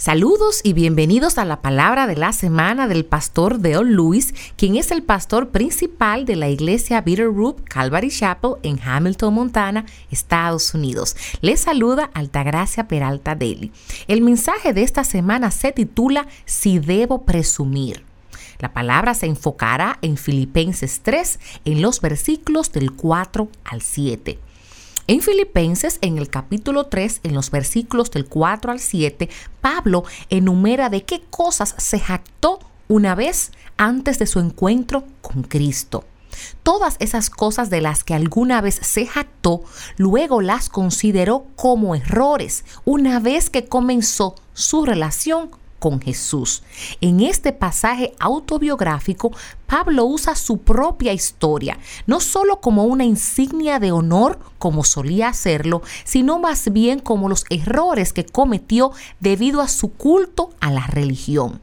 Saludos y bienvenidos a la palabra de la semana del pastor Dale Lewis, quien es el pastor principal de la iglesia Bitterroot Calvary Chapel en Hamilton, Montana, Estados Unidos. Les saluda Altagracia Peralta Deli. El mensaje de esta semana se titula Si debo presumir. La palabra se enfocará en Filipenses 3 en los versículos del 4 al 7. En Filipenses, en el capítulo 3, en los versículos del 4 al 7, Pablo enumera de qué cosas se jactó una vez antes de su encuentro con Cristo. Todas esas cosas de las que alguna vez se jactó, luego las consideró como errores una vez que comenzó su relación con Jesús. En este pasaje autobiográfico, Pablo usa su propia historia, no solo como una insignia de honor como solía hacerlo, sino más bien como los errores que cometió debido a su culto a la religión.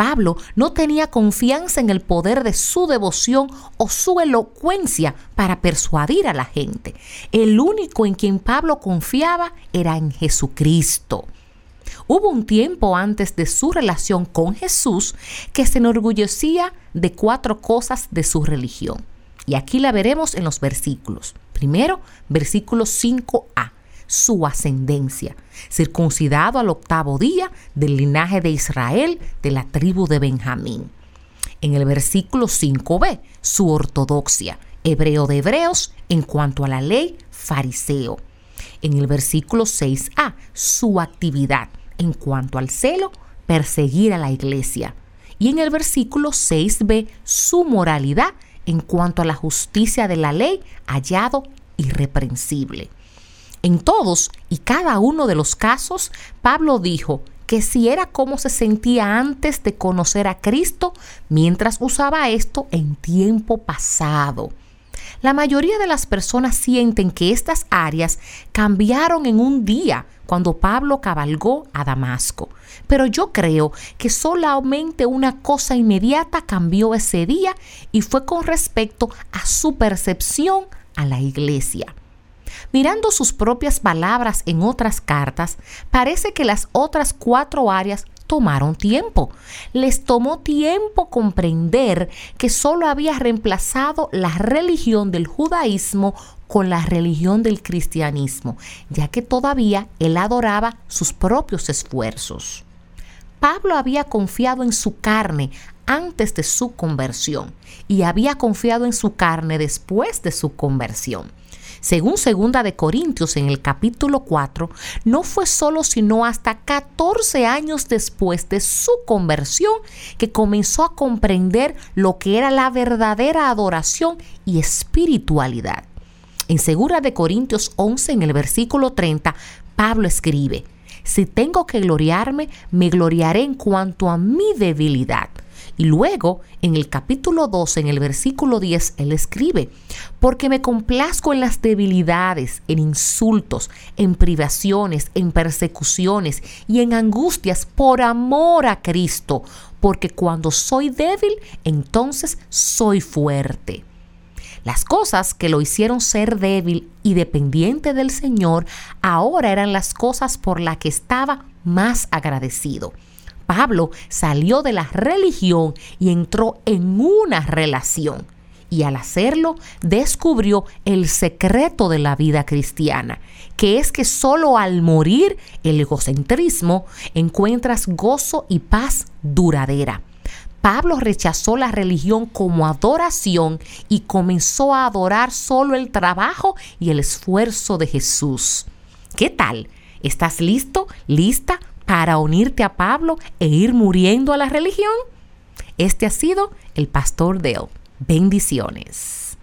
Pablo no tenía confianza en el poder de su devoción o su elocuencia para persuadir a la gente. El único en quien Pablo confiaba era en Jesucristo. Hubo un tiempo antes de su relación con Jesús que se enorgullecía de cuatro cosas de su religión. Y aquí la veremos en los versículos. Primero, versículo 5a, su ascendencia, circuncidado al octavo día del linaje de Israel, de la tribu de Benjamín. En el versículo 5b, su ortodoxia, hebreo de hebreos en cuanto a la ley, fariseo. En el versículo 6a, su actividad, en cuanto al celo, perseguir a la iglesia. Y en el versículo 6b, su moralidad en cuanto a la justicia de la ley, hallado irreprensible. En todos y cada uno de los casos, Pablo dijo que si era como se sentía antes de conocer a Cristo, mientras usaba esto en tiempo pasado. La mayoría de las personas sienten que estas áreas cambiaron en un día cuando Pablo cabalgó a Damasco. Pero yo creo que solamente una cosa inmediata cambió ese día y fue con respecto a su percepción a la iglesia. Mirando sus propias palabras en otras cartas, parece que las otras cuatro áreas tomaron tiempo. Les tomó tiempo comprender que solo había reemplazado la religión del judaísmo con la religión del cristianismo, ya que todavía él adoraba sus propios esfuerzos. Pablo había confiado en su carne antes de su conversión y había confiado en su carne después de su conversión. Según segunda de Corintios en el capítulo 4, no fue solo sino hasta 14 años después de su conversión que comenzó a comprender lo que era la verdadera adoración y espiritualidad. En segunda de Corintios 11 en el versículo 30, Pablo escribe: Si tengo que gloriarme, me gloriaré en cuanto a mi debilidad y luego, en el capítulo 12, en el versículo 10, él escribe, porque me complazco en las debilidades, en insultos, en privaciones, en persecuciones y en angustias por amor a Cristo, porque cuando soy débil, entonces soy fuerte. Las cosas que lo hicieron ser débil y dependiente del Señor ahora eran las cosas por las que estaba más agradecido. Pablo salió de la religión y entró en una relación. Y al hacerlo, descubrió el secreto de la vida cristiana, que es que solo al morir el egocentrismo encuentras gozo y paz duradera. Pablo rechazó la religión como adoración y comenzó a adorar solo el trabajo y el esfuerzo de Jesús. ¿Qué tal? ¿Estás listo? ¿Lista para unirte a Pablo e ir muriendo a la religión? Este ha sido el pastor Dale. Bendiciones.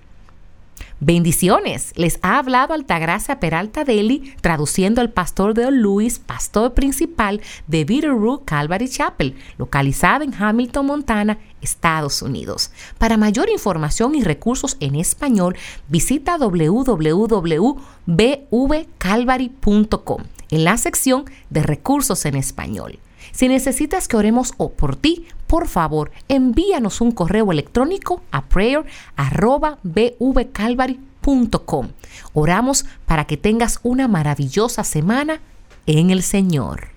Bendiciones. Les ha hablado Altagracia Peralta Deli, traduciendo al pastor Dale Lewis, pastor principal de Bitterroot Calvary Chapel, localizada en Hamilton, Montana, Estados Unidos. Para mayor información y recursos en español, visita www.bvcalvary.com en la sección de recursos en español. Si necesitas que oremos o por ti, por favor, envíanos un correo electrónico a prayer.bvcalvary.com. Oramos para que tengas una maravillosa semana en el Señor.